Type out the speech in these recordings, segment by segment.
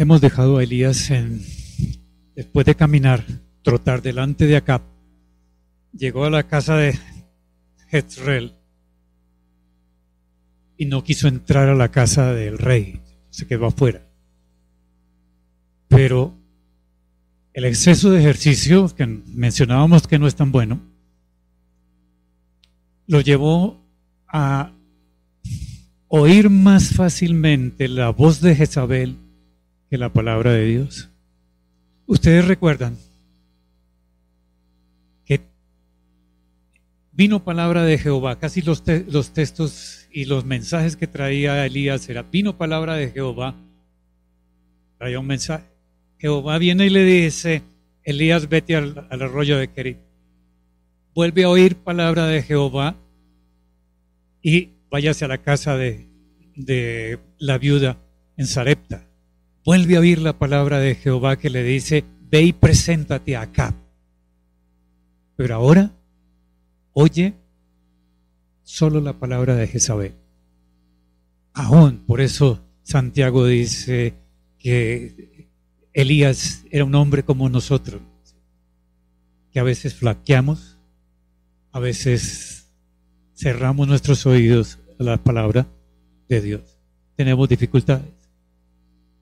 Hemos dejado a Elías en, después de caminar, trotar delante de Acab. Llegó a la casa de Jezreel y no quiso entrar a la casa del rey, se quedó afuera. Pero el exceso de ejercicio, que mencionábamos que no es tan bueno, lo llevó a oír más fácilmente la voz de Jezabel que la palabra de Dios. Ustedes recuerdan que vino palabra de Jehová, casi los, los textos y los mensajes que traía Elías era, vino palabra de Jehová, traía un mensaje. Jehová viene y le dice, Elías, vete al, arroyo de Kerit. Vuelve a oír palabra de Jehová y váyase a la casa de, de la viuda en Sarepta vuelve a oír la palabra de Jehová que le dice, ve y preséntate acá. Pero ahora, oye solo la palabra de Jezabel. Aún, por eso Santiago dice que Elías era un hombre como nosotros, que a veces flaqueamos, a veces cerramos nuestros oídos a la palabra de Dios. Tenemos dificultades.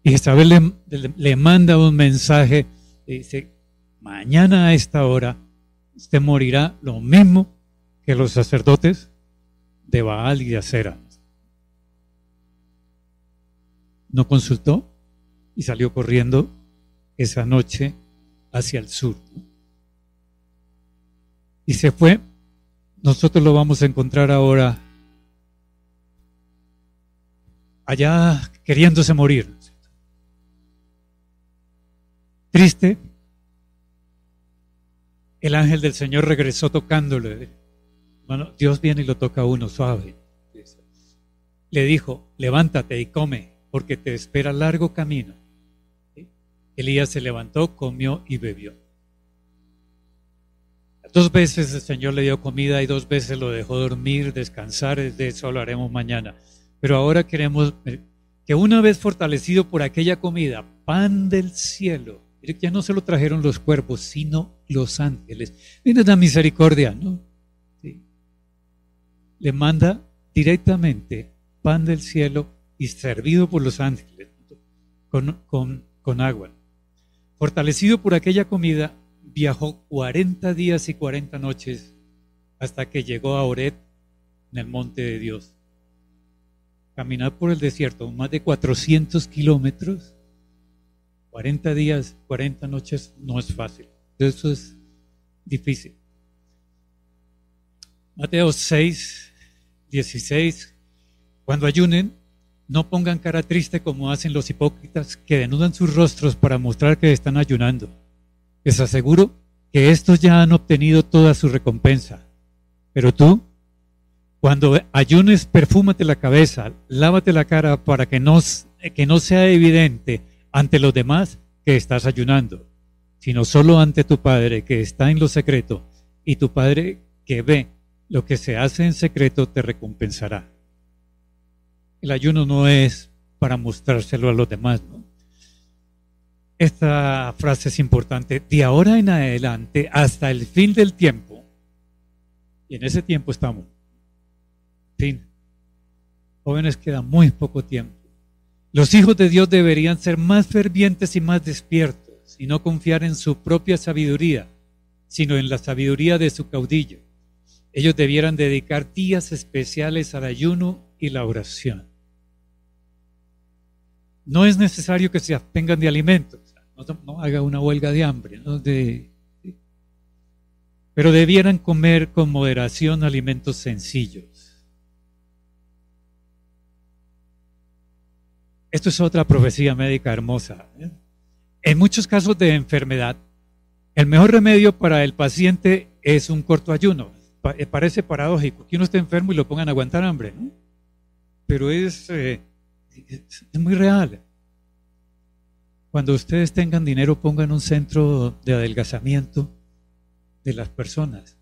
Y Isabel le, manda un mensaje y dice, mañana a esta hora usted morirá lo mismo que los sacerdotes de Baal y de Acera. No consultó y salió corriendo esa noche hacia el sur. Y se fue. Nosotros lo vamos a encontrar ahora allá queriéndose morir. Triste, el ángel del Señor regresó tocándole. Dios viene y lo toca a uno suave. Le dijo, levántate y come, porque te espera largo camino. Elías se levantó, comió y bebió. Dos veces el Señor le dio comida y dos veces lo dejó dormir, descansar, de eso lo haremos mañana. Pero ahora queremos que una vez fortalecido por aquella comida, pan del cielo, ya no se lo trajeron los cuerpos, sino los ángeles. Viene la misericordia, ¿no? Le manda directamente pan del cielo y servido por los ángeles con, con agua. Fortalecido por aquella comida, viajó 40 días y 40 noches hasta que llegó a Oret, en el monte de Dios. Caminar por el desierto, más de 400 kilómetros, 40 días, 40 noches no es fácil. Eso es difícil. Mateo 6, 16. Cuando ayunen, no pongan cara triste como hacen los hipócritas que denudan sus rostros para mostrar que están ayunando. Les aseguro que estos ya han obtenido toda su recompensa. Pero tú, cuando ayunes, perfúmate la cabeza, lávate la cara para que no, que no sea evidente ante los demás que estás ayunando, sino solo ante tu Padre que está en lo secreto, y tu Padre que ve lo que se hace en secreto te recompensará. El ayuno no es para mostrárselo a los demás, Esta frase es importante. De ahora en adelante hasta el fin del tiempo, y en ese tiempo estamos. Fin. Jóvenes, queda muy poco tiempo. Los hijos de Dios deberían ser más fervientes y más despiertos y no confiar en su propia sabiduría, sino en la sabiduría de su caudillo. Ellos debieran dedicar días especiales al ayuno y la oración. No es necesario que se abstengan de alimentos, no, haga una huelga de hambre, pero debieran comer con moderación alimentos sencillos Esto es otra profecía médica hermosa. ¿eh? En muchos casos de enfermedad, el mejor remedio para el paciente es un corto ayuno. Eh, parece paradójico que uno esté enfermo y lo pongan a aguantar hambre, ¿no? Pero es, eh, es, muy real. Cuando ustedes tengan dinero, pongan un centro de adelgazamiento de las personas.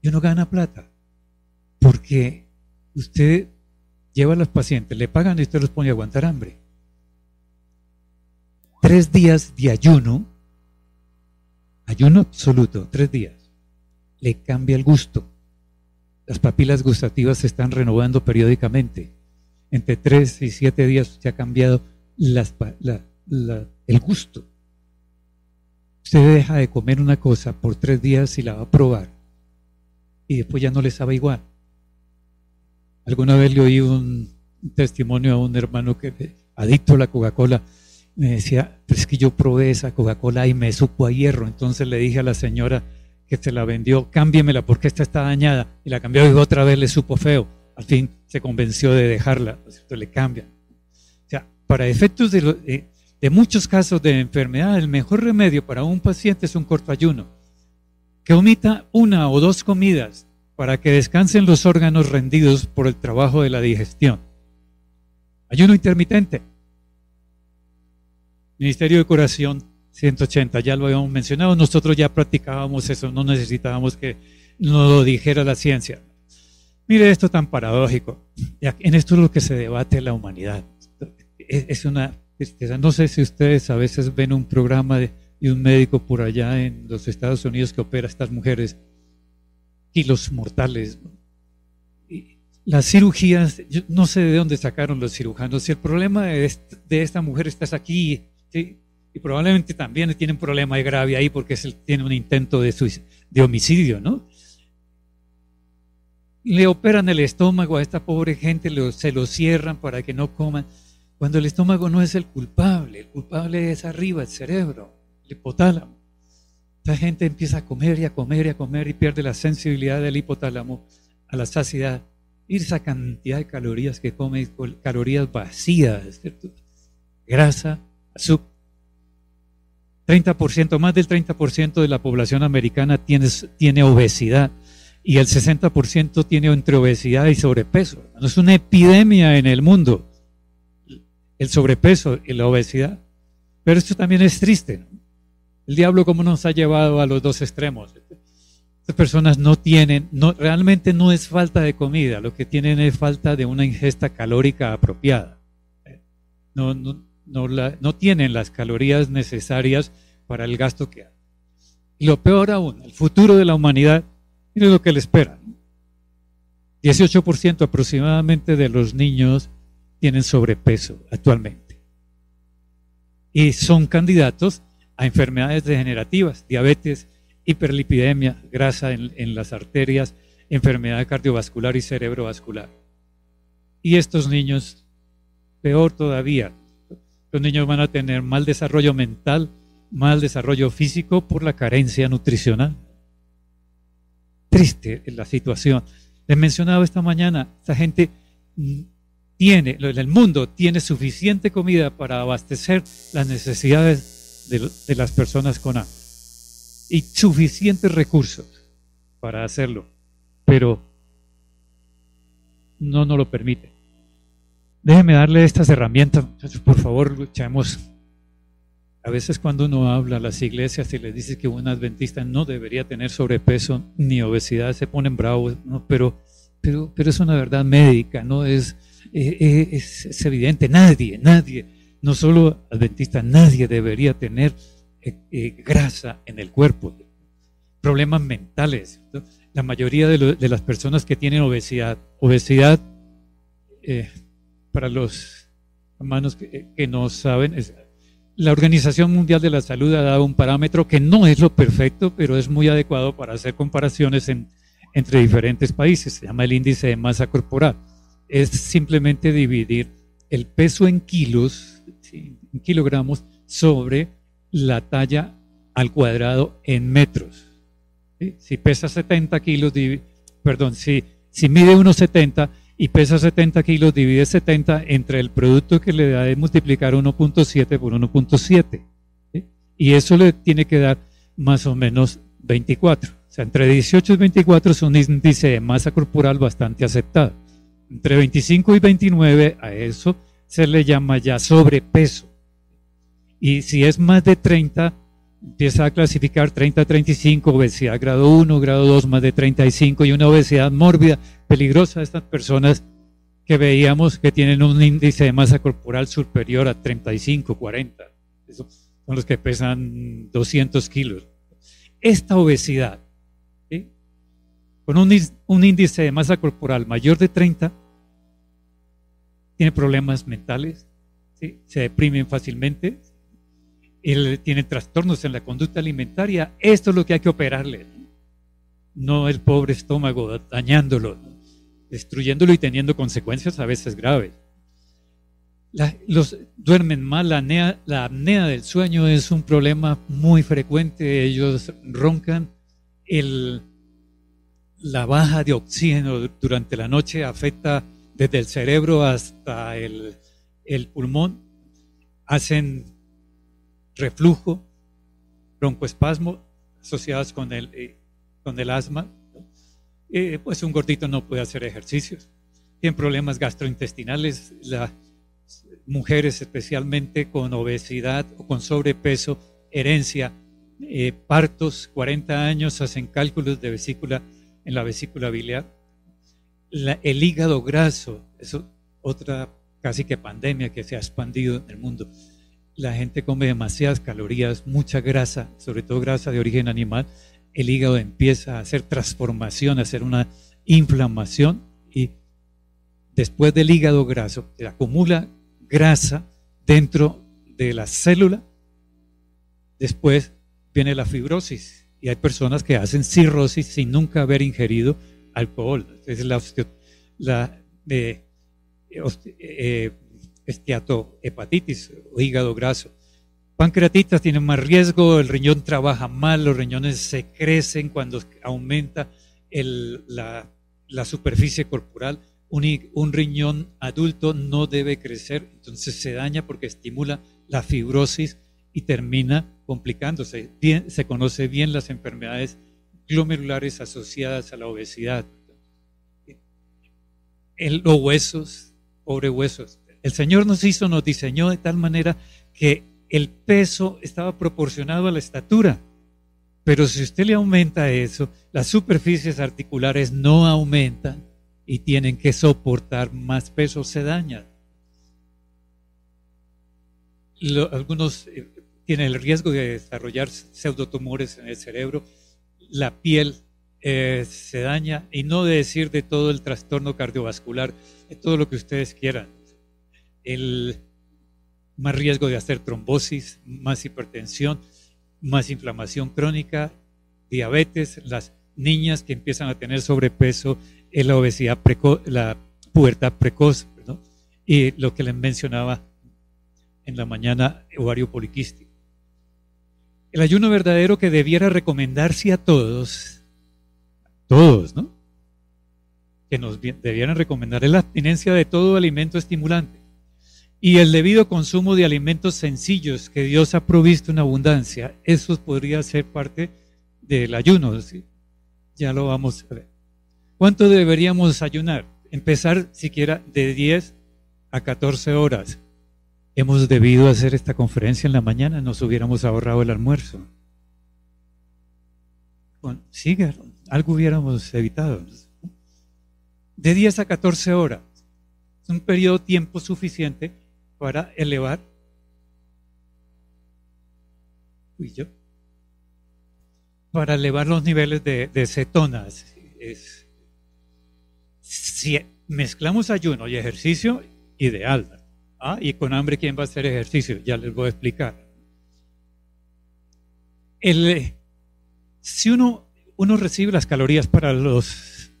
Y uno gana plata. Porque usted lleva a los pacientes, le pagan y usted los pone a aguantar hambre. tres días de ayuno, ayuno absoluto, tres días, le cambia el gusto. Las papilas gustativas se están renovando periódicamente. Entre tres y siete días se ha cambiado el gusto. Usted deja de comer una cosa por tres días y la va a probar y después ya no le sabe igual. Alguna vez le oí un testimonio a un hermano que adicto a la Coca-Cola me decía, es que yo probé esa Coca-Cola y me supo a hierro. Entonces le dije a la señora que se la vendió, cámbiemela porque esta está dañada. Y la cambió y otra vez le supo feo. Al fin se convenció de dejarla, le cambia. O para efectos de, de muchos casos de enfermedad, el mejor remedio para un paciente es un corto ayuno. Que omita una o dos comidas para que descansen los órganos rendidos por el trabajo de la digestión. Ayuno intermitente. Ministerio de Curación 180, ya lo habíamos mencionado, nosotros ya practicábamos eso, no necesitábamos que nos lo dijera la ciencia. Mire esto tan paradójico. En esto es lo que se debate la humanidad. Es una no sé si ustedes a veces ven un programa de, un médico por allá en los Estados Unidos que opera a estas mujeres, kilos mortales. las cirugías, yo no sé de dónde sacaron los cirujanos. Si el problema de, esta mujer está aquí, y probablemente también tiene un problema grave ahí porque tiene un intento de, de homicidio, ¿no? Le operan el estómago a esta pobre gente, se lo cierran para que no coman. Cuando el estómago no es el culpable, el culpable es arriba, el cerebro, el hipotálamo. Esta gente empieza a comer y a comer y a comer y pierde la sensibilidad del hipotálamo a la saciedad. Y esa cantidad de calorías que come, calorías vacías, grasa, azúcar. 30%, más del 30% de la población americana tiene, tiene obesidad y el 60% tiene entre obesidad y sobrepeso. Es una epidemia en el mundo el sobrepeso y la obesidad. Pero esto también es triste. El diablo como nos ha llevado a los dos extremos. Estas personas no tienen, no, realmente no es falta de comida, lo que tienen es falta de una ingesta calórica apropiada. No, no, no, no tienen las calorías necesarias para el gasto que hay. Y lo peor aún, el futuro de la humanidad, miren lo que le espera. 18% aproximadamente de los niños tienen sobrepeso actualmente. Y son candidatos a enfermedades degenerativas, diabetes, hiperlipidemia, grasa en, las arterias, enfermedad cardiovascular y cerebrovascular. Y estos niños, peor todavía, los niños van a tener mal desarrollo mental, mal desarrollo físico por la carencia nutricional. Triste la situación. Les mencionaba esta mañana, esta gente tiene, el mundo tiene suficiente comida para abastecer las necesidades de, las personas con hambre y suficientes recursos para hacerlo, pero no nos lo permite. Déjeme darle estas herramientas, por favor, luchemos. A veces cuando uno habla a las iglesias y les dice que un adventista no debería tener sobrepeso ni obesidad, se ponen bravos, ¿no? pero, pero, pero es una verdad médica, no es eh, eh, es, evidente, nadie, nadie, no solo adventista, nadie debería tener eh, grasa en el cuerpo. Problemas mentales. La mayoría de, las personas que tienen obesidad, obesidad, para los hermanos que, que no saben, es, la Organización Mundial de la Salud ha dado un parámetro que no es lo perfecto, pero es muy adecuado para hacer comparaciones entre diferentes países. Se llama el índice de masa corporal es simplemente dividir el peso en kilos, en kilogramos, sobre la talla al cuadrado en metros. Si pesa 70 kilos, perdón, si, si mide 1,70 y pesa 70 kilos, divide 70 entre el producto que le da de multiplicar 1.7 por 1.7. Y eso le tiene que dar más o menos 24. O sea, entre 18 y 24 es un índice de masa corporal bastante aceptado. Entre 25 y 29 a eso se le llama ya sobrepeso. Y si es más de 30, empieza a clasificar 30 35, obesidad grado 1, grado 2, más de 35 y una obesidad mórbida, peligrosa. Estas personas que veíamos que tienen un índice de masa corporal superior a 35, 40. son los que pesan 200 kilos. Esta obesidad, con un, índice de masa corporal mayor de 30, tiene problemas mentales, se deprimen fácilmente, él tiene trastornos en la conducta alimentaria. Esto es lo que hay que operarle, no el pobre estómago dañándolo, destruyéndolo y teniendo consecuencias a veces graves. los duermen mal, la la apnea del sueño es un problema muy frecuente, ellos roncan, la baja de oxígeno durante la noche afecta desde el cerebro hasta el, pulmón, hacen reflujo, broncoespasmo asociados con el, eh, con el asma. Eh, pues un gordito no puede hacer ejercicios. Tienen problemas gastrointestinales. Las mujeres especialmente con obesidad o con sobrepeso, herencia, eh, partos, 40 años, hacen cálculos de vesícula en la vesícula biliar. El hígado graso, eso otra casi que pandemia que se ha expandido en el mundo. La gente come demasiadas calorías, mucha grasa, sobre todo grasa de origen animal. El hígado empieza a hacer transformación, a hacer una inflamación y después del hígado graso, se acumula grasa dentro de la célula. Después viene la fibrosis y hay personas que hacen cirrosis sin nunca haber ingerido alcohol. Es la, la eh, eh, esteatohepatitis o hígado graso. Pancreatitas tienen más riesgo, el riñón trabaja mal, los riñones se crecen cuando aumenta la, superficie corporal. Un, un, riñón adulto no debe crecer, entonces se daña porque estimula la fibrosis y termina complicándose. se conoce bien las enfermedades glomerulares asociadas a la obesidad. los huesos, pobre huesos. El Señor nos hizo, nos diseñó de tal manera que el peso estaba proporcionado a la estatura. Pero si usted le aumenta eso, las superficies articulares no aumentan y tienen que soportar más peso, se dañan. algunos eh, tiene el riesgo de desarrollar pseudotumores en el cerebro, la piel eh, se daña y no de decir de todo el trastorno cardiovascular, de todo lo que ustedes quieran. El más riesgo de hacer trombosis, más hipertensión, más inflamación crónica, diabetes, las niñas que empiezan a tener sobrepeso, la obesidad precoz, la pubertad precoz, y lo que les mencionaba en la mañana, ovario poliquístico. El ayuno verdadero que debiera recomendarse a todos, todos, ¿no? Que nos debieran recomendar es la abstinencia de todo alimento estimulante y el debido consumo de alimentos sencillos que Dios ha provisto en abundancia. Eso podría ser parte del ayuno. ¿sí? Ya lo vamos a ver. ¿Cuánto deberíamos ayunar? Empezar siquiera de 10 a 14 horas hemos debido hacer esta conferencia en la mañana, nos hubiéramos ahorrado el almuerzo. Bueno, sigue, algo hubiéramos evitado. De 10 a 14 horas. Es un periodo de tiempo suficiente para elevar. yo. Para elevar los niveles de, cetonas. si mezclamos ayuno y ejercicio, ideal. Ah, y con hambre, ¿quién va a hacer ejercicio? Ya les voy a explicar. El, si uno, uno recibe las calorías para los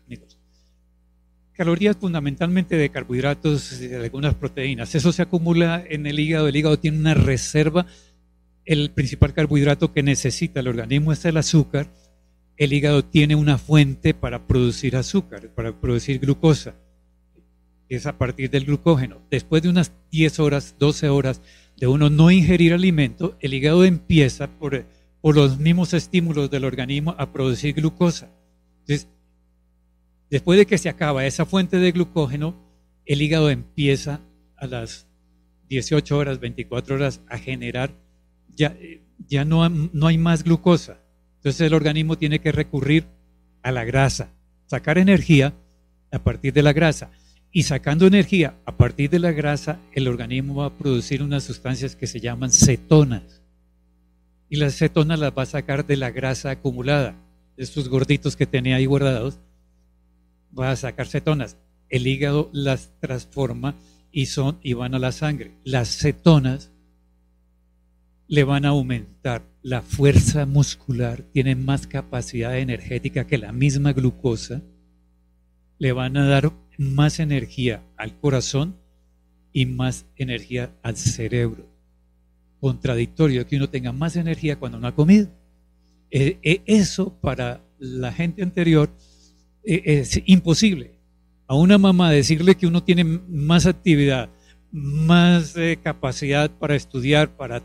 calorías fundamentalmente de carbohidratos y de algunas proteínas, eso se acumula en el hígado. El hígado tiene una reserva. El principal carbohidrato que necesita el organismo es el azúcar. El hígado tiene una fuente para producir azúcar, para producir glucosa es a partir del glucógeno. Después de unas 10 horas, 12 horas de uno no ingerir alimento, el hígado empieza por, por los mismos estímulos del organismo a producir glucosa. Entonces, después de que se acaba esa fuente de glucógeno, el hígado empieza a las 18 horas, 24 horas a generar, ya, ya no, no hay más glucosa. Entonces el organismo tiene que recurrir a la grasa, sacar energía a partir de la grasa Y sacando energía a partir de la grasa, el organismo va a producir unas sustancias que se llaman cetonas. Y las cetonas las va a sacar de la grasa acumulada, de estos gorditos que tenía ahí guardados. Va a sacar cetonas. El hígado las transforma y, son, y van a la sangre. Las cetonas le van a aumentar la fuerza muscular, tienen más capacidad energética que la misma glucosa, le van a dar más energía al corazón y más energía al cerebro. Contradictorio que uno tenga más energía cuando no ha comido. Eh, eh, eso para la gente anterior eh, es imposible. A una mamá decirle que uno tiene más actividad, más capacidad para estudiar, para,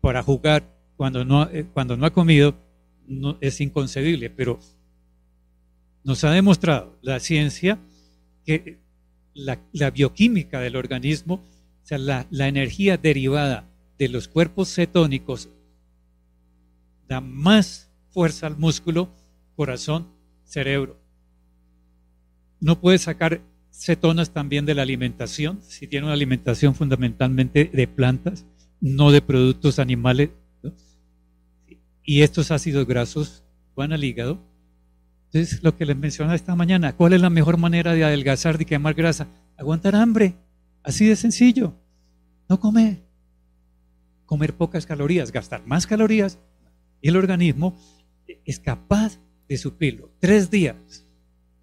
para jugar, cuando no, cuando no ha comido, no, es inconcebible. Pero nos ha demostrado la ciencia que la, bioquímica del organismo, o sea, la, energía derivada de los cuerpos cetónicos da más fuerza al músculo, corazón, cerebro. No puede sacar cetonas también de la alimentación, si tiene una alimentación fundamentalmente de plantas, no de productos animales. Y estos ácidos grasos van al hígado entonces, lo que les mencionaba esta mañana, ¿cuál es la mejor manera de adelgazar, de quemar grasa? Aguantar hambre, así de sencillo. No comer. Comer pocas calorías, gastar más calorías y el organismo es capaz de suplirlo. Tres días.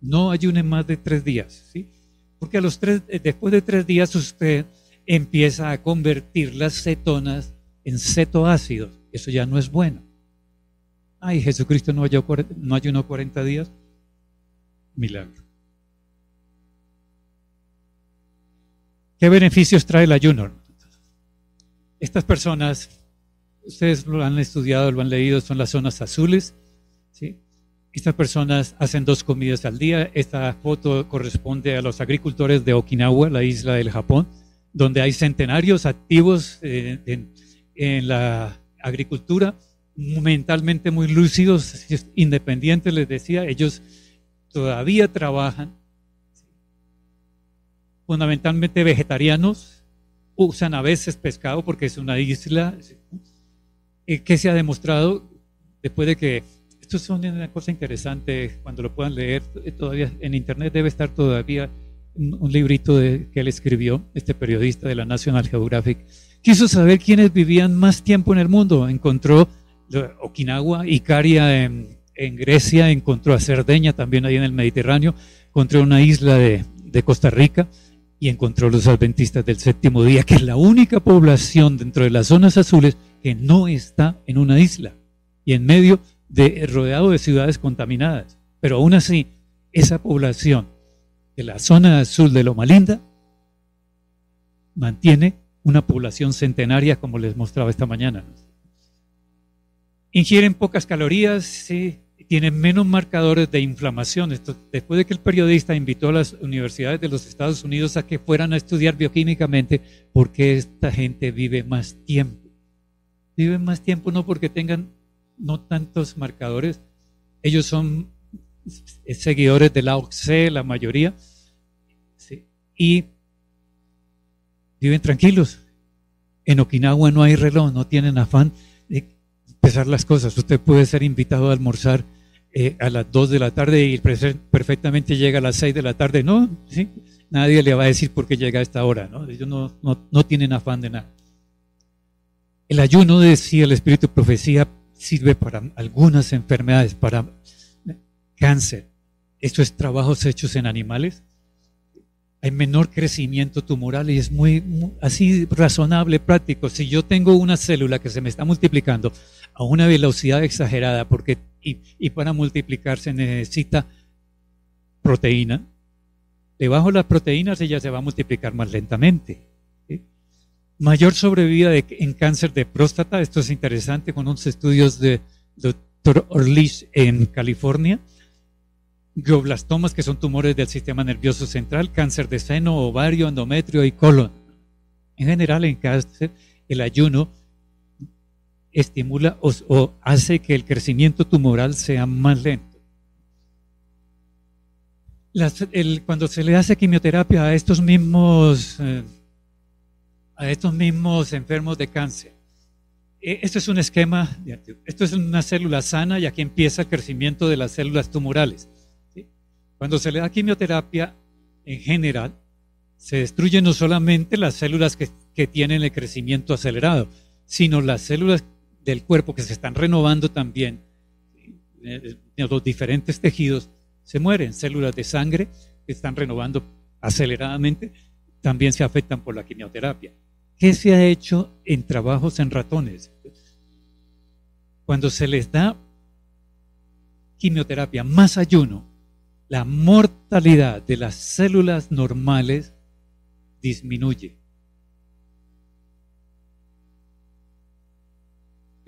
No ayune más de tres días, ¿sí? Porque a los tres, eh, después de tres días usted empieza a convertir las cetonas en cetoácidos. Eso ya no es bueno. Ay, Jesucristo no ayunó, no ayunó 40 días. Milagro. ¿Qué beneficios trae el ayuno? Estas personas, ustedes lo han estudiado, lo han leído, son las zonas azules. ¿sí? Estas personas hacen dos comidas al día. Esta foto corresponde a los agricultores de Okinawa, la isla del Japón, donde hay centenarios activos eh, en la agricultura mentalmente muy lúcidos, independientes, les decía, ellos todavía trabajan, fundamentalmente vegetarianos, usan a veces pescado porque es una isla. Eh, que se ha demostrado después de que, esto es una cosa interesante, cuando lo puedan leer, eh, todavía en internet debe estar todavía un, librito que él escribió, este periodista de la National Geographic, quiso saber quiénes vivían más tiempo en el mundo, encontró Okinawa, Icaria en, en, Grecia, encontró a Cerdeña también ahí en el Mediterráneo, encontró una isla de, de Costa Rica y encontró los adventistas del séptimo día, que es la única población dentro de las zonas azules que no está en una isla y en medio de rodeado de ciudades contaminadas. Pero aún así, esa población de la zona azul de Loma Linda mantiene una población centenaria como les mostraba esta mañana ingieren pocas calorías, sí, tienen menos marcadores de inflamación. Esto, después de que el periodista invitó a las universidades de los Estados Unidos a que fueran a estudiar bioquímicamente, porque esta gente vive más tiempo. Viven más tiempo no porque tengan no tantos marcadores, ellos son seguidores de la OCE, la mayoría, y viven tranquilos. En Okinawa no hay reloj, no tienen afán pesar las cosas. Usted puede ser invitado a almorzar eh, a las 2 de la tarde y perfectamente llega a las 6 de la tarde. No, ¿sí? nadie le va a decir por qué llega a esta hora. ¿no? Ellos no, no, tienen afán de nada. El ayuno, decía el Espíritu de Profecía, sirve para algunas enfermedades, para cáncer. Esto es trabajos hechos en animales hay menor crecimiento tumoral y es muy, así razonable, práctico. Si yo tengo una célula que se me está multiplicando a una velocidad exagerada porque y, para multiplicarse necesita proteína, debajo de las proteínas ella se va a multiplicar más lentamente. Mayor sobrevida en cáncer de próstata, esto es interesante con unos estudios de doctor Orlich en California Globlastomas, que son tumores del sistema nervioso central, cáncer de seno, ovario, endometrio y colon. En general, en cáncer, el ayuno estimula o, hace que el crecimiento tumoral sea más lento. cuando se le hace quimioterapia a estos mismos, eh, a estos mismos enfermos de cáncer, eh, esto es un esquema, esto es una célula sana y aquí empieza el crecimiento de las células tumorales. Cuando se le da quimioterapia, en general, se destruyen no solamente las células que, que tienen el crecimiento acelerado, sino las células del cuerpo que se están renovando también, eh, los diferentes tejidos se mueren, células de sangre que están renovando aceleradamente, también se afectan por la quimioterapia. ¿Qué se ha hecho en trabajos en ratones? Cuando se les da quimioterapia más ayuno, la mortalidad de las células normales disminuye.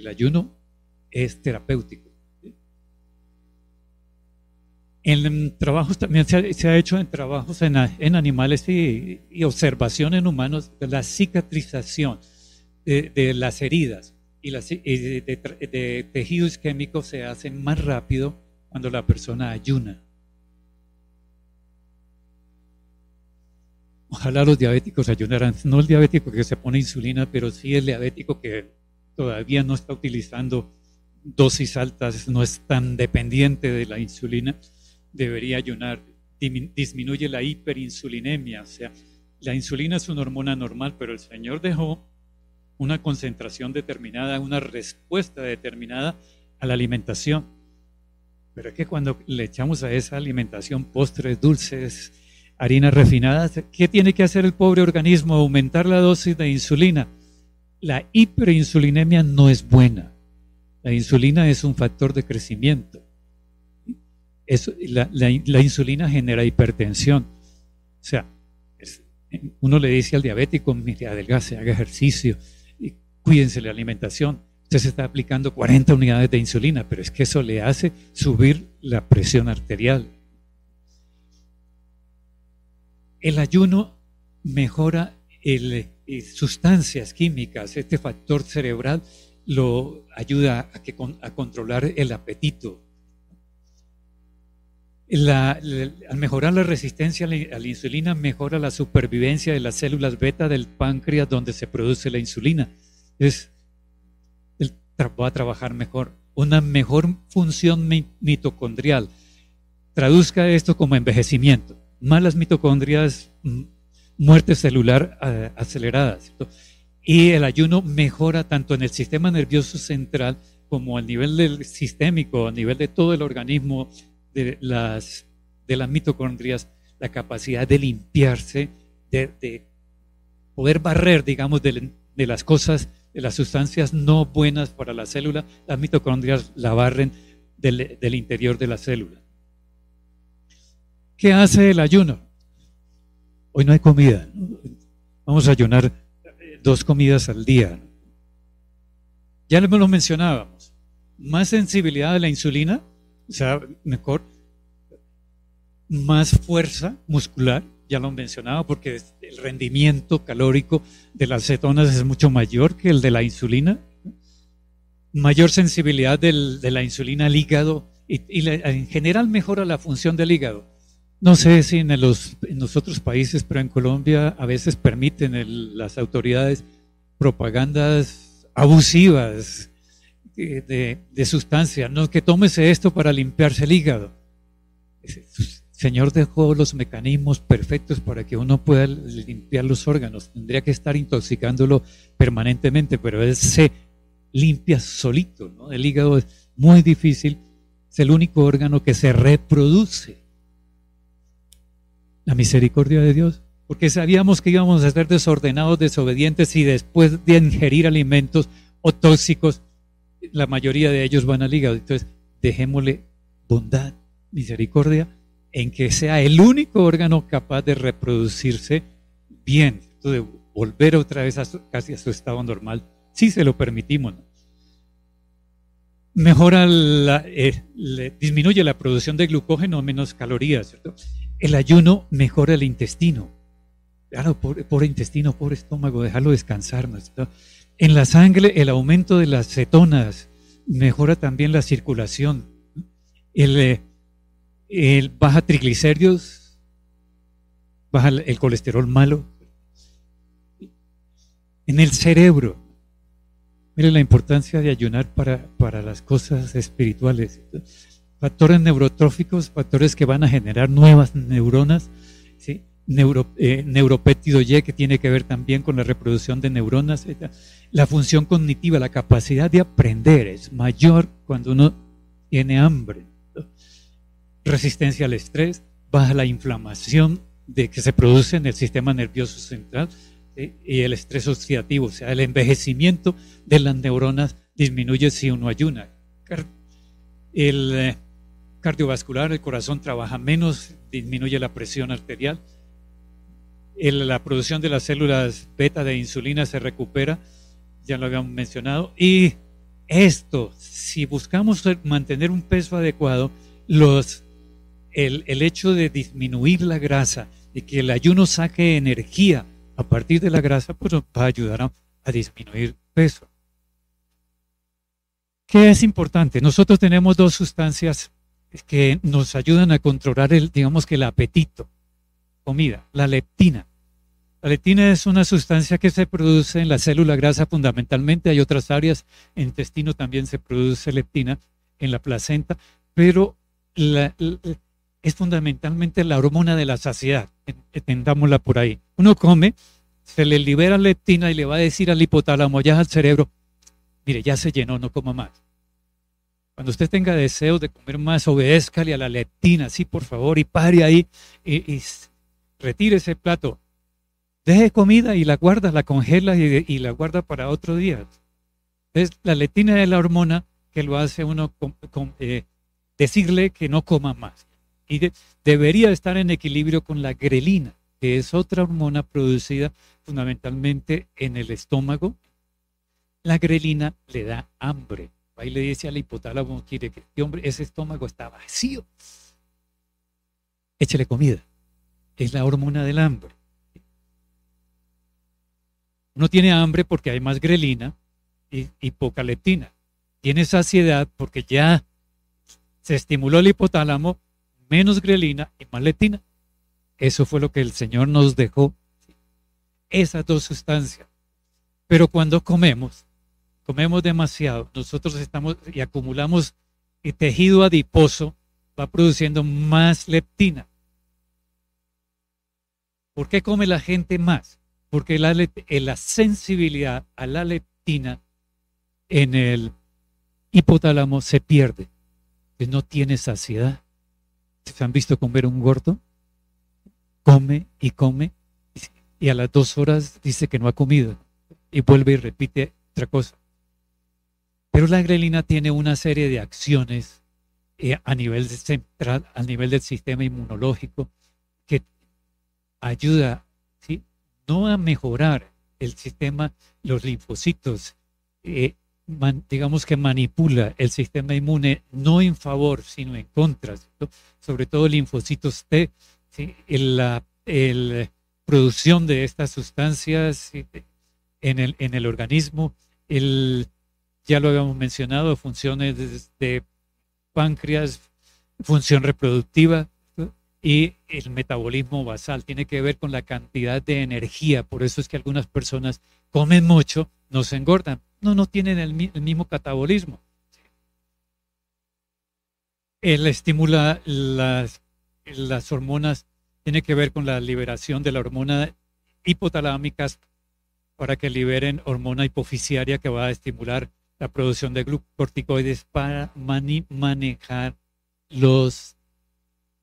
El ayuno es terapéutico. En trabajos también se ha, hecho en trabajos en, animales y, observación en humanos de la cicatrización de, las heridas y, de, tejidos químicos se hace más rápido cuando la persona ayuna. Ojalá los diabéticos ayunaran, no el diabético que se pone insulina, pero sí el diabético que todavía no está utilizando dosis altas, no es tan dependiente de la insulina debería ayunar. Disminuye la hiperinsulinemia, o sea, la insulina es una hormona normal, pero el Señor dejó una concentración determinada, una respuesta determinada a la alimentación. Pero es que cuando le echamos a esa alimentación postres, dulces, harinas refinadas, ¿qué tiene que hacer el pobre organismo? Aumentar la dosis de insulina. La hiperinsulinemia no es buena. La insulina es un factor de crecimiento la, insulina genera hipertensión. O sea, uno le dice al diabético, mire, adelgace, haga ejercicio, y cuídense la alimentación. Usted se está aplicando 40 unidades de insulina, pero es que eso le hace subir la presión arterial. El ayuno mejora el, eh, sustancias químicas, este factor cerebral lo ayuda a, que, a controlar el apetito, al mejorar la resistencia a la, insulina, mejora la supervivencia de las células beta del páncreas donde se produce la insulina. Es, va a trabajar mejor, una mejor función mitocondrial. Traduzca esto como envejecimiento. Malas mitocondrias, muerte celular acelerada. Y el ayuno mejora tanto en el sistema nervioso central como a nivel sistémico, a nivel de todo el organismo de las, de las mitocondrias la capacidad de limpiarse, de, poder barrer, digamos, de, las cosas, de las sustancias no buenas para la célula, las mitocondrias la barren del, del interior de la célula. ¿Qué hace el ayuno? Hoy no hay comida. Vamos a ayunar dos comidas al día. Ya lo mencionábamos. Más sensibilidad a la insulina, o sea, mejor, más fuerza muscular, ya lo mencionaba, porque el rendimiento calórico de las cetonas es mucho mayor que el de la insulina, mayor sensibilidad de la insulina al hígado y, en general mejora la función del hígado. No sé si en los, otros países, pero en Colombia a veces permiten las autoridades propagandas abusivas de, de, sustancia, no que tómese esto para limpiarse el hígado. El Señor dejó los mecanismos perfectos para que uno pueda limpiar los órganos. Tendría que estar intoxicándolo permanentemente, pero él se limpia solito. El hígado es muy difícil, es el único órgano que se reproduce. La misericordia de Dios porque sabíamos que íbamos a ser desordenados, desobedientes y después de ingerir alimentos o tóxicos la mayoría de ellos van al hígado. Entonces, dejémosle bondad, misericordia, en que sea el único órgano capaz de reproducirse bien, de volver otra vez a casi a su estado normal, si se lo permitimos. Mejora la, eh, disminuye la producción de glucógeno, menos calorías, ¿cierto? El ayuno mejora el intestino. Claro, pobre, intestino, pobre estómago, dejarlo descansar. En la sangre el aumento de las cetonas mejora también la circulación. El, eh, el baja triglicéridos, baja el colesterol malo. En el cerebro, mire la importancia de ayunar para, para las cosas espirituales. Factores neurotróficos, factores que van a generar nuevas neuronas, ¿sí? Neuro, eh, neuropéptido Y, que tiene que ver también con la reproducción de neuronas. La función cognitiva, la capacidad de aprender es mayor cuando uno tiene hambre. Resistencia al estrés, baja la inflamación de que se produce en el sistema nervioso central y el estrés oxidativo, o sea, el envejecimiento de las neuronas disminuye si uno ayuna. El eh, cardiovascular, el corazón trabaja menos, disminuye la presión arterial. la producción de las células beta de insulina se recupera, ya lo habíamos mencionado. Y esto, si buscamos mantener un peso adecuado, los, el, el hecho de disminuir la grasa, de que el ayuno saque energía a partir de la grasa, pues va a ayudar a, disminuir peso. ¿Qué es importante? Nosotros tenemos dos sustancias que nos ayudan a controlar el, digamos que el apetito, comida, la leptina. La leptina es una sustancia que se produce en la célula grasa fundamentalmente, hay otras áreas, en intestino también se produce leptina, en la placenta, pero es fundamentalmente la hormona de la saciedad, entendámosla por ahí. Uno come, se le libera leptina y le va a decir al hipotálamo, ya al cerebro, mire, ya se llenó, no coma más. Cuando usted tenga deseos de comer más, obedézcale a la leptina, sí, por favor, y pare ahí y, retire ese plato. Deje comida y la guarda, la congela y, la guarda para otro día. Entonces, la leptina es la hormona que lo hace uno eh, decirle que no coma más. Y debería estar en equilibrio con la grelina que es otra hormona producida fundamentalmente en el estómago. La grelina le da hambre. Ahí le dice al hipotálamo, que este hombre, ese estómago está vacío. Échale comida. Es la hormona del hambre. No tiene hambre porque hay más grelina y, y poca leptina. Tiene saciedad porque ya se estimuló el hipotálamo, menos grelina y más leptina. Eso fue lo que el Señor nos dejó, esas dos sustancias. Pero cuando comemos, comemos demasiado, nosotros estamos y acumulamos y tejido adiposo, va produciendo más leptina. ¿Por qué come la gente más? Porque la, la sensibilidad a la leptina en el hipotálamo se pierde. Que no tiene saciedad. ¿Se han visto comer un gordo? come y come y a las dos horas dice que no ha comido y vuelve y repite otra cosa. Pero la grelina tiene una serie de acciones eh, a nivel central, a nivel del sistema inmunológico, que ayuda, ¿sí? no a mejorar el sistema, los linfocitos, eh, digamos que manipula el sistema inmune no en favor, sino en contra, sobre todo linfocitos T, la producción de estas sustancias en el, en el organismo, el, ya lo habíamos mencionado, funciones de, páncreas, función reproductiva y el metabolismo basal. Tiene que ver con la cantidad de energía. Por eso es que algunas personas comen mucho, no se engordan. No, no tienen el, mismo catabolismo. Él estimula las, las hormonas tiene que ver con la liberación de la hormona hipotalámica para que liberen hormona hipofisiaria que va a estimular la producción de glucorticoides para manejar los,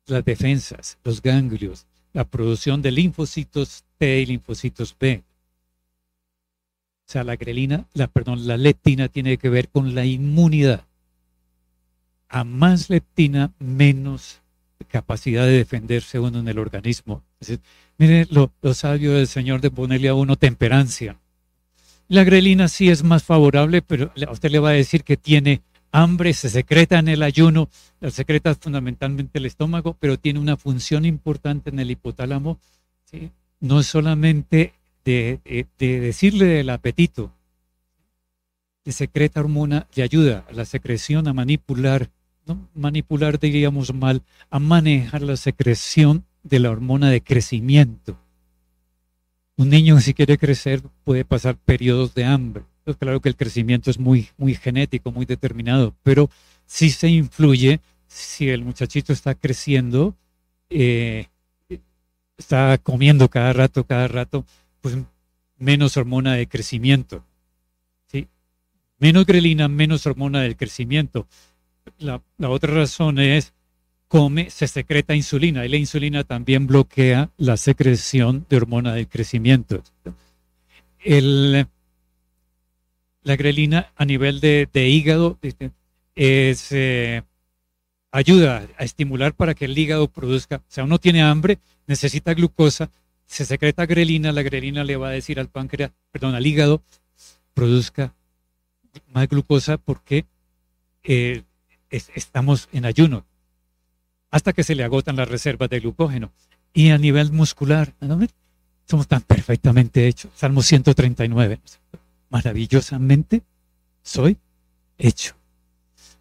las defensas, los ganglios, la producción de linfocitos T y linfocitos B. O sea, la grelina, la, perdón, la leptina tiene que ver con la inmunidad. A más leptina, menos capacidad de defenderse uno en el organismo. mire lo, sabio del Señor de ponerle a uno temperancia. La grelina sí es más favorable, pero a usted le va a decir que tiene hambre, se secreta en el ayuno, la secreta fundamentalmente el estómago, pero tiene una función importante en el hipotálamo. No es solamente de, de decirle del apetito, de secreta hormona, le ayuda a la secreción a manipular ¿no? manipular diríamos mal, a manejar la secreción de la hormona de crecimiento. Un niño si quiere crecer puede pasar periodos de hambre. claro que el crecimiento es muy, muy genético, muy determinado, pero sí se influye si el muchachito está creciendo, eh, está comiendo cada rato, cada rato, pues menos hormona de crecimiento. Menos grelina, menos hormona del crecimiento. La, otra razón es come, se secreta insulina y la insulina también bloquea la secreción de hormona del crecimiento. La grelina a nivel de, hígado es, eh, ayuda a estimular para que el hígado produzca, o sea, uno tiene hambre, necesita glucosa, se secreta grelina, la grelina le va a decir al páncreas, perdón, al hígado, produzca más glucosa porque eh, estamos en ayuno, hasta que se le agotan las reservas de glucógeno. Y a nivel muscular, somos tan perfectamente hechos. Salmo 139, maravillosamente soy hecho.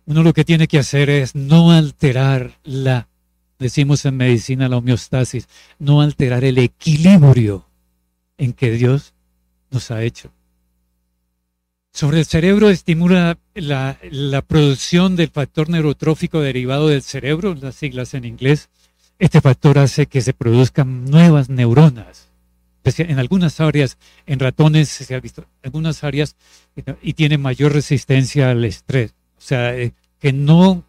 Uno lo que tiene que hacer es no alterar la decimos en medicina la homeostasis, no alterar el equilibrio en que Dios nos ha hecho. Sobre el cerebro estimula la, producción del factor neurotrófico derivado del cerebro, las siglas en inglés. Este factor hace que se produzcan nuevas neuronas. En algunas áreas, en ratones se ha visto, algunas áreas, y tiene mayor resistencia al estrés. O sea, eh, que no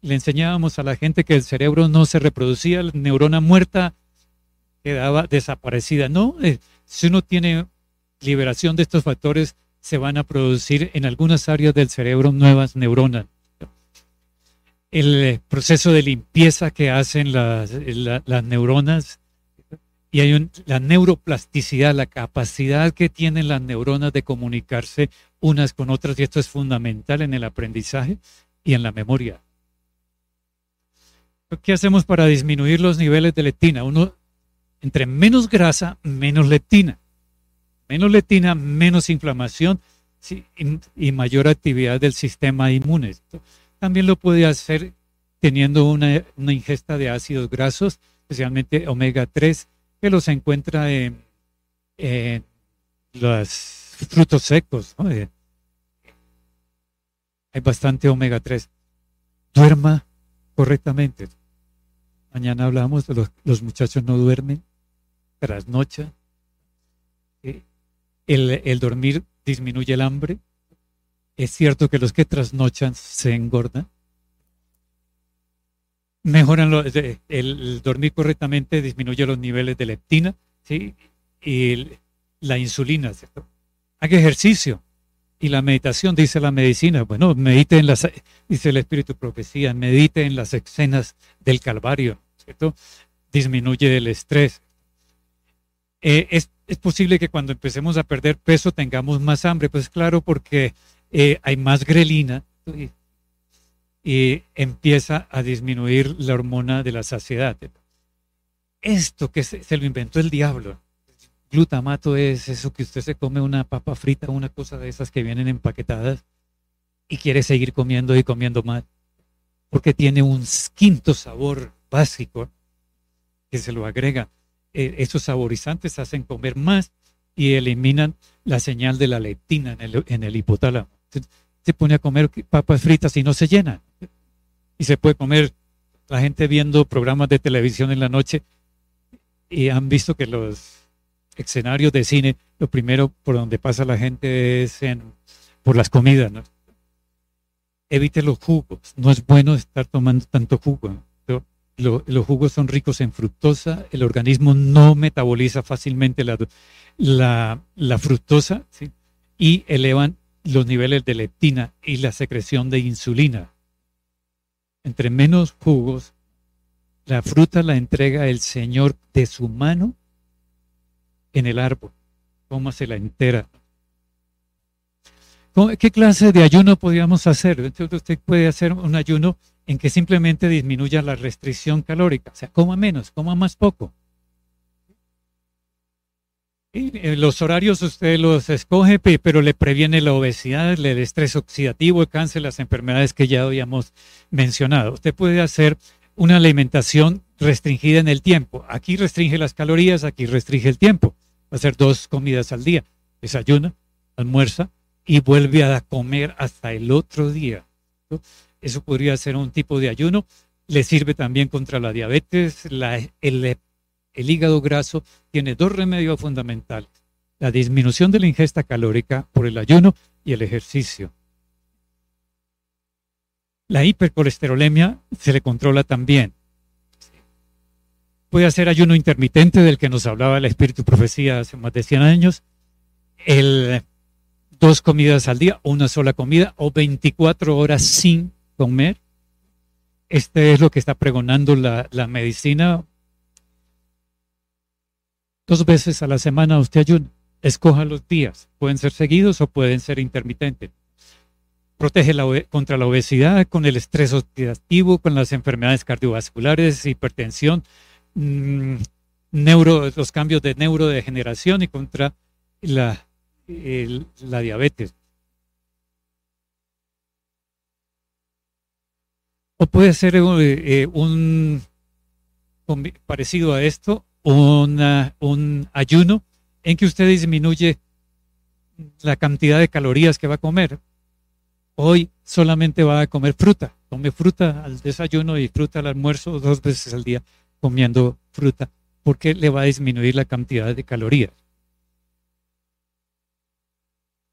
le enseñábamos a la gente que el cerebro no se reproducía, la neurona muerta quedaba desaparecida. No, eh, si uno tiene liberación de estos factores, se van a producir en algunas áreas del cerebro nuevas neuronas. El proceso de limpieza que hacen las, neuronas y hay la neuroplasticidad, la capacidad que tienen las neuronas de comunicarse unas con otras, y esto es fundamental en el aprendizaje y en la memoria. ¿Qué hacemos para disminuir los niveles de leptina? Uno, entre menos grasa, menos leptina. Menos leptina, menos inflamación y, mayor actividad del sistema inmune. También lo puede hacer teniendo una, ingesta de ácidos grasos, especialmente omega 3, que los encuentra en, los frutos secos. Eh, hay bastante omega 3. Duerma correctamente. Mañana hablamos de los, los muchachos no duermen, trasnochan. El, el dormir disminuye el hambre. Es cierto que los que trasnochan se engordan. Mejoran el, dormir correctamente, disminuye los niveles de leptina ¿sí? y la insulina. ¿cierto? Haga ejercicio. Y la meditación, dice la medicina, bueno, medite en las, dice el Espíritu Profecía, medite en las escenas del Calvario, ¿cierto? Disminuye el estrés. Eh, es, posible que cuando empecemos a perder peso tengamos más hambre, pues claro, porque eh, hay más grelina y, empieza a disminuir la hormona de la saciedad. Esto que se lo inventó el diablo, glutamato es eso que usted se come una papa frita, una cosa de esas que vienen empaquetadas y quiere seguir comiendo y comiendo más, porque tiene un quinto sabor básico que se lo agrega. Eh, esos saborizantes hacen comer más y eliminan la señal de la leptina en el, hipotálamo. Se, pone a comer papas fritas y no se llena. Y se puede comer la gente viendo programas de televisión en la noche y han visto que los escenarios de cine, lo primero por donde pasa la gente es en, por las comidas. ¿no? Evite los jugos. No es bueno estar tomando tanto jugo. Los jugos son ricos en fructosa. El organismo no metaboliza fácilmente la, fructosa y elevan los niveles de leptina y la secreción de insulina. Entre menos jugos, la fruta la entrega el Señor de su mano en el árbol. la entera. ¿Qué clase de ayuno podríamos hacer? Entonces usted puede hacer un ayuno en que simplemente disminuya la restricción calórica. O sea, coma menos, coma más poco. Eh, los horarios usted los escoge, pero le previene la obesidad, el estrés oxidativo, el cáncer, las enfermedades que ya habíamos mencionado. Usted puede hacer una alimentación restringida en el tiempo. Aquí restringe las calorías, aquí restringe el tiempo. Va a hacer dos comidas al día. Desayuna, almuerza y vuelve a comer hasta el otro día. Eso podría ser un tipo de ayuno. Le sirve también contra la diabetes, el hígado graso tiene dos remedios fundamentales, la disminución de la ingesta calórica por el ayuno y el ejercicio. La hipercolesterolemia se le controla también. Puede hacer ayuno intermitente del que nos hablaba el Espíritu Profecía hace más de 100 años, el dos comidas al día, una sola comida o 24 horas sin comer. Este es lo que está pregonando la, la medicina Dos veces a la semana usted ayuna. Escoja los días. Pueden ser seguidos o pueden ser intermitentes. Protege contra la obesidad, con el estrés oxidativo, con las enfermedades cardiovasculares, hipertensión, mm, neuro, los cambios de neurodegeneración y contra la, la diabetes. O puede ser eh, un parecido a esto, un ayuno en que usted disminuye la cantidad de calorías que va a comer. Hoy solamente va a comer fruta. Come fruta al desayuno y fruta al almuerzo dos veces al día comiendo fruta porque le va a disminuir la cantidad de calorías.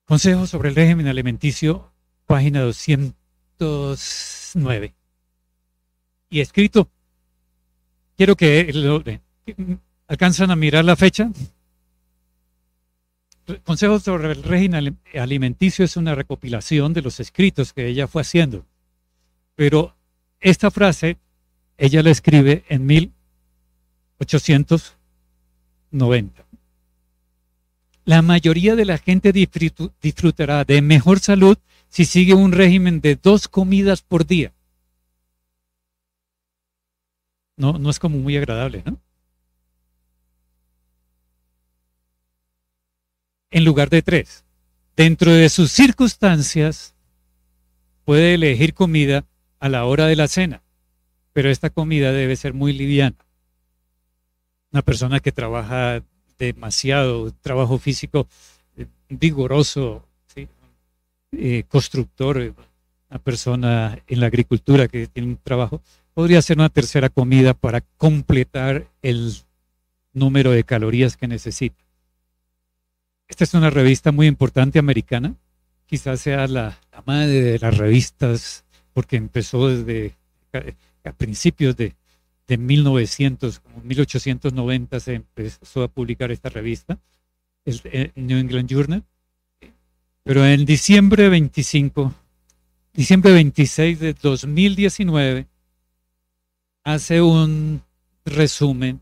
Consejo sobre el régimen alimenticio, página 209. Y escrito, quiero que lo, ¿Alcanzan a mirar la fecha? Consejos sobre el régimen alimenticio es una recopilación de los escritos que ella fue haciendo. Pero esta frase ella la escribe en 1890. La mayoría de la gente disfrutará de mejor salud si sigue un régimen de dos comidas por día. No, no es como muy agradable, ¿no? en lugar de tres. Dentro de sus circunstancias, puede elegir comida a la hora de la cena, pero esta comida debe ser muy liviana. Una persona que trabaja demasiado, trabajo físico eh, vigoroso, eh, constructor, una persona en la agricultura que tiene un trabajo, podría hacer una tercera comida para completar el número de calorías que necesita. Esta es una revista muy importante americana, quizás sea la, madre de las revistas, porque empezó desde a principios de, de 1900, como 1890 se empezó a publicar esta revista, el, New England Journal. Pero en diciembre 25, diciembre 26 de 2019, hace un resumen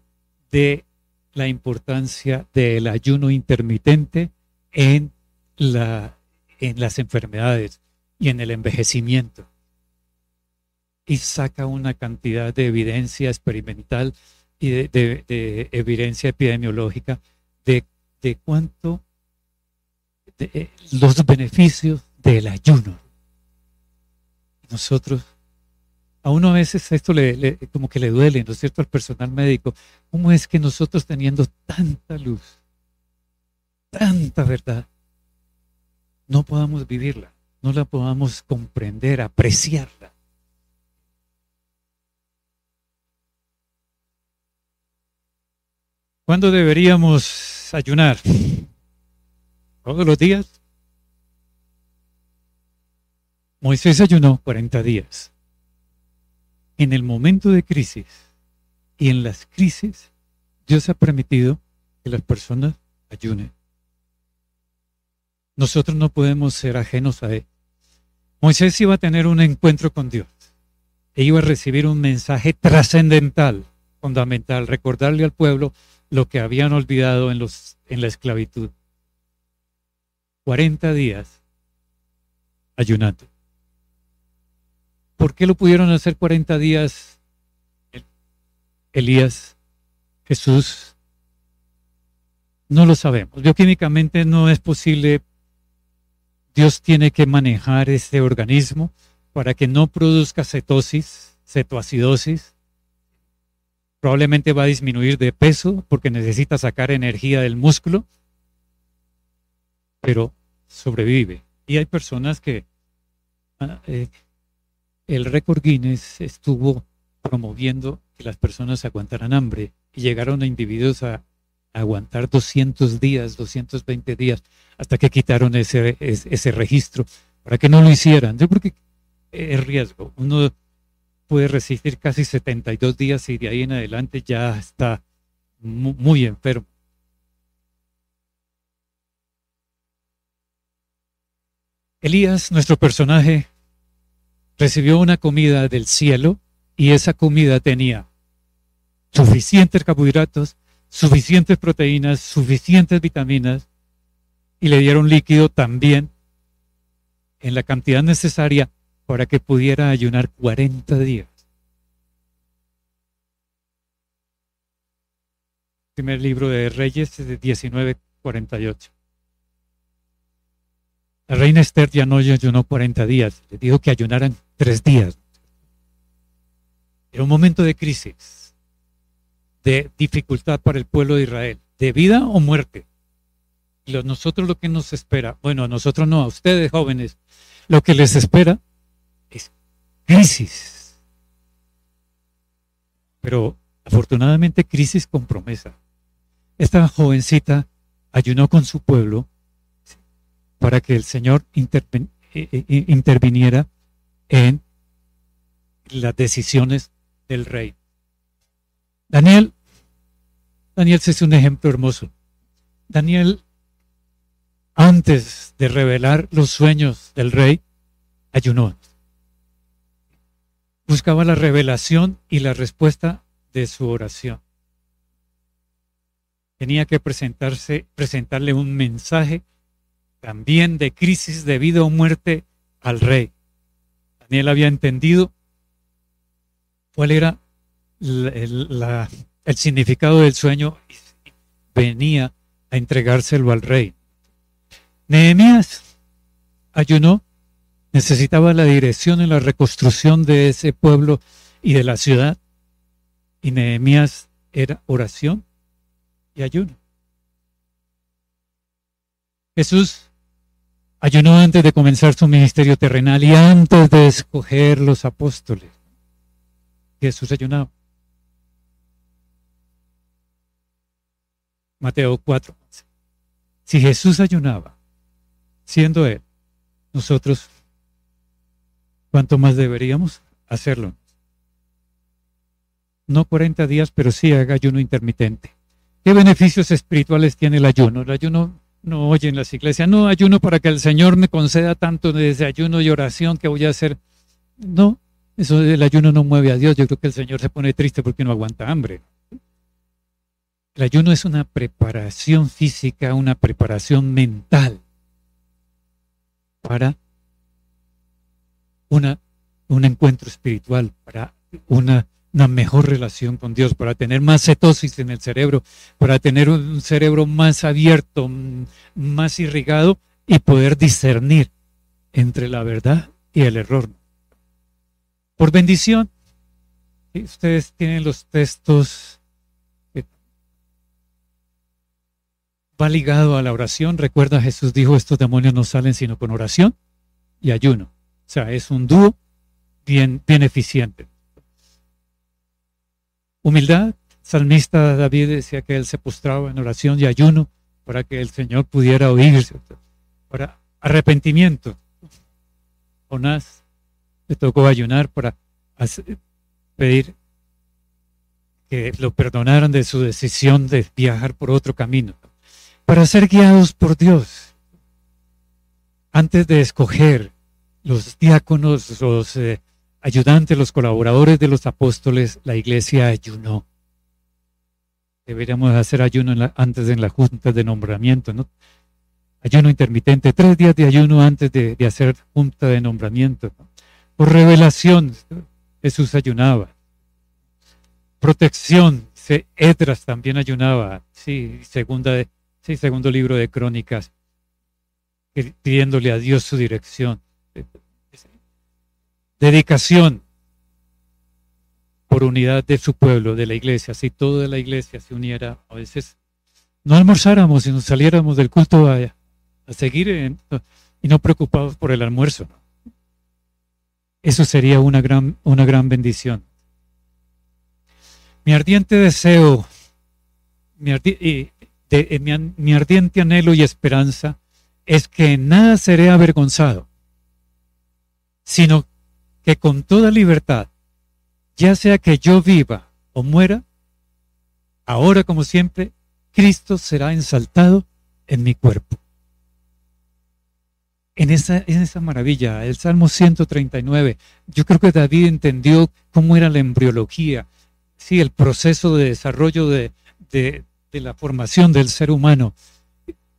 de la importancia del ayuno intermitente en, la, en las enfermedades y en el envejecimiento. Y saca una cantidad de evidencia experimental y de, evidencia epidemiológica de, de cuánto eh, los beneficios del ayuno. Nosotros a uno a veces esto le, como que le duele, ¿no es cierto?, al personal médico. ¿Cómo es que nosotros teniendo tanta luz, tanta verdad, no podamos vivirla, no la podamos comprender, apreciarla? ¿Cuándo deberíamos ayunar? ¿Todos los días? Moisés ayunó 40 días en el momento de crisis y en las crisis, Dios ha permitido que las personas ayunen. Nosotros no podemos ser ajenos a él. Moisés iba a tener un encuentro con Dios e iba a recibir un mensaje trascendental, fundamental, recordarle al pueblo lo que habían olvidado en, los, en la esclavitud. 40 días ayunando. ¿Por qué lo pudieron hacer 40 días Elías, Jesús? No lo sabemos. Bioquímicamente no es posible. Dios tiene que manejar ese organismo para que no produzca cetosis, cetoacidosis. Probablemente va a disminuir de peso porque necesita sacar energía del músculo, pero sobrevive. Y hay personas que ah, eh, el récord Guinness estuvo promoviendo que las personas aguantaran hambre y llegaron a individuos a aguantar 200 días, 220 días, hasta que quitaron ese, ese, registro para que no lo hicieran. Yo creo que es riesgo. Uno puede resistir casi 72 días y de ahí en adelante ya está muy enfermo. Elías, nuestro personaje, recibió una comida del cielo y esa comida tenía suficientes carbohidratos, suficientes proteínas, suficientes vitaminas y le dieron líquido también en la cantidad necesaria para que pudiera ayunar 40 días. Primer libro de Reyes de 1948. La reina Esther ya no ayunó 40 días, le dijo que ayunaran tres días. Era un momento de crisis, de dificultad para el pueblo de Israel, de vida o muerte. Y nosotros lo que nos espera, bueno, a nosotros no, a ustedes jóvenes, lo que les espera es crisis. Pero afortunadamente crisis con promesa. Esta jovencita ayunó con su pueblo para que el Señor eh, eh, interviniera en las decisiones del rey. Daniel, Daniel es un ejemplo hermoso. Daniel, antes de revelar los sueños del rey, ayunó. Buscaba la revelación y la respuesta de su oración. Tenía que presentarse, presentarle un mensaje también de crisis de vida o muerte al rey. Daniel había entendido cuál era el, significado del sueño y venía a entregárselo al rey. Nehemías ayunó, necesitaba la dirección en la reconstrucción de ese pueblo y de la ciudad. Y Nehemías era oración y ayuno. Jesús Ayunó antes de comenzar su ministerio terrenal y antes de escoger los apóstoles. Jesús ayunaba. Mateo 4. Si Jesús ayunaba, siendo Él, nosotros, ¿cuánto más deberíamos hacerlo? No 40 días, pero sí haga ayuno intermitente. ¿Qué beneficios espirituales tiene el ayuno? El ayuno no oyen las iglesias, no ayuno para que el Señor me conceda tanto desde ayuno y oración que voy a hacer. No, eso el ayuno no mueve a Dios. Yo creo que el Señor se pone triste porque no aguanta hambre. El ayuno es una preparación física, una preparación mental para una, un encuentro espiritual, para una una mejor relación con Dios, para tener más cetosis en el cerebro, para tener un cerebro más abierto, más irrigado y poder discernir entre la verdad y el error. Por bendición, ustedes tienen los textos, va ligado a la oración. Recuerda, Jesús dijo, estos demonios no salen sino con oración y ayuno. O sea, es un dúo bien, bien eficiente. Humildad. Salmista David decía que él se postraba en oración y ayuno para que el Señor pudiera oírse. Para arrepentimiento. Jonás le tocó ayunar para pedir que lo perdonaran de su decisión de viajar por otro camino. Para ser guiados por Dios. Antes de escoger los diáconos, los eh, ayudantes, los colaboradores de los apóstoles, la iglesia ayunó. Deberíamos hacer ayuno antes en la junta de nombramiento, ¿no? Ayuno intermitente, tres días de ayuno antes de, hacer junta de nombramiento. Por revelación, Jesús ayunaba. Protección, Edras también ayunaba. Sí, segunda de, Sí, segundo libro de Crónicas, pidiéndole a Dios su dirección. Dedicación por unidad de su pueblo, de la iglesia. Si toda la iglesia se uniera, a veces no almorzáramos y nos saliéramos del culto a, seguir y no preocupados por el almuerzo. Eso sería una gran, una gran bendición. Mi ardiente deseo, mi, eh, ardiente anhelo y esperanza es que nada seré avergonzado, sino que con toda libertad, ya sea que yo viva o muera, ahora como siempre, Cristo será ensaltado en mi cuerpo. En esa, en esa maravilla, el Salmo 139, yo creo que David entendió cómo era la embriología, sí, el proceso de desarrollo de, de la formación del ser humano,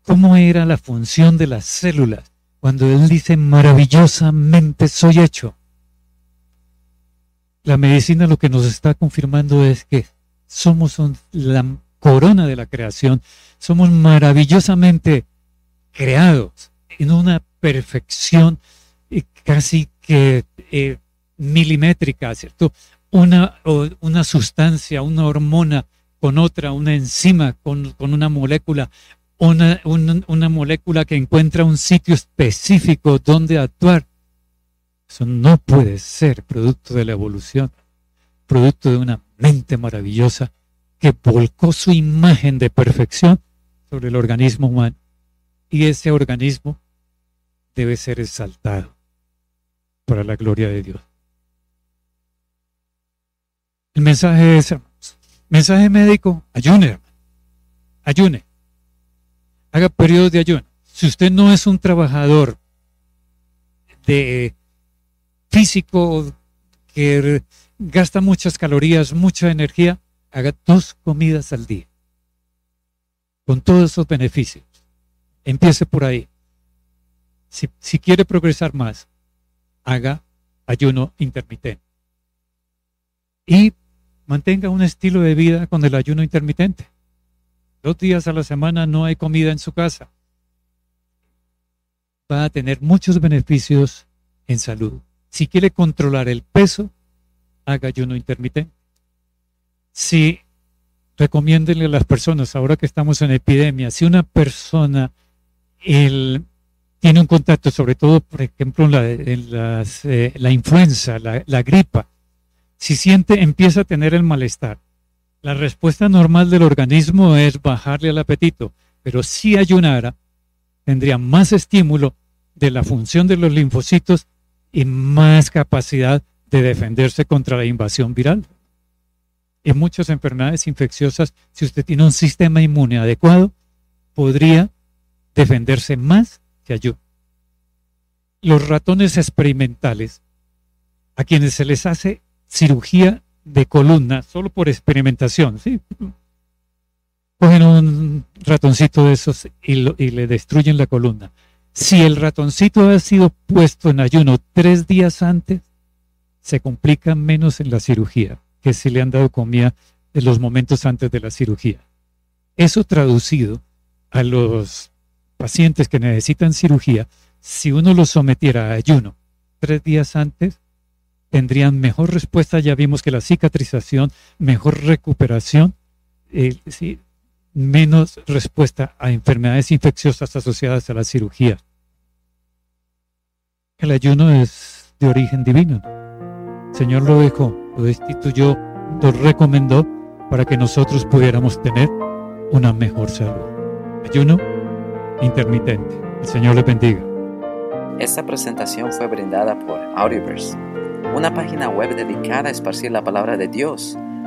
cómo era la función de las células, cuando él dice maravillosamente soy hecho. La medicina lo que nos está confirmando es que somos la corona de la creación, somos maravillosamente creados en una perfección casi que eh, milimétrica, ¿cierto? Una, una sustancia, una hormona con otra, una enzima con, una molécula, una, una, molécula que encuentra un sitio específico donde actuar. Eso no puede ser producto de la evolución, producto de una mente maravillosa que volcó su imagen de perfección sobre el organismo humano. Y ese organismo debe ser exaltado para la gloria de Dios. El mensaje es, mensaje médico, ayune, ayune, haga periodos de ayuno. Si usted no es un trabajador de físico que gasta muchas calorías, mucha energía, haga dos comidas al día, con todos esos beneficios. Empiece por ahí. Si, quiere progresar más, haga ayuno intermitente. Y mantenga un estilo de vida con el ayuno intermitente. Dos días a la semana no hay comida en su casa. Va a tener muchos beneficios en salud. Si quiere controlar el peso, haga ayuno intermitente. Si recomiéndenle a las personas, ahora que estamos en epidemia, si una persona el, tiene un contacto, sobre todo, por ejemplo, en la, eh, la influenza, la, la, gripa, si siente, empieza a tener el malestar. La respuesta normal del organismo es bajarle el apetito, pero si ayunara, tendría más estímulo de la función de los linfocitos y más capacidad de defenderse contra la invasión viral. En muchas enfermedades infecciosas, si usted tiene un sistema inmune adecuado, podría defenderse más los ratones experimentales, a quienes se les hace cirugía de columna solo por experimentación, ¿sí? cogen un ratoncito de esos y le destruyen la columna. Si el ratoncito ha sido puesto en ayuno tres días antes, se complica menos en la cirugía que si le han dado comida en los momentos antes de la cirugía. Eso traducido a los pacientes que necesitan cirugía, si uno los sometiera a ayuno tres días antes, tendrían mejor respuesta. Ya vimos que la cicatrización, mejor recuperación, eh, menos respuesta a enfermedades infecciosas asociadas a la cirugía. El ayuno es de origen divino. El Señor lo dejó, lo destituyó, lo recomendó para que nosotros pudiéramos tener una mejor salud. Ayuno intermitente. El Señor le bendiga. Esta presentación fue brindada por Audioverse, una página web dedicada a esparcir la palabra de Dios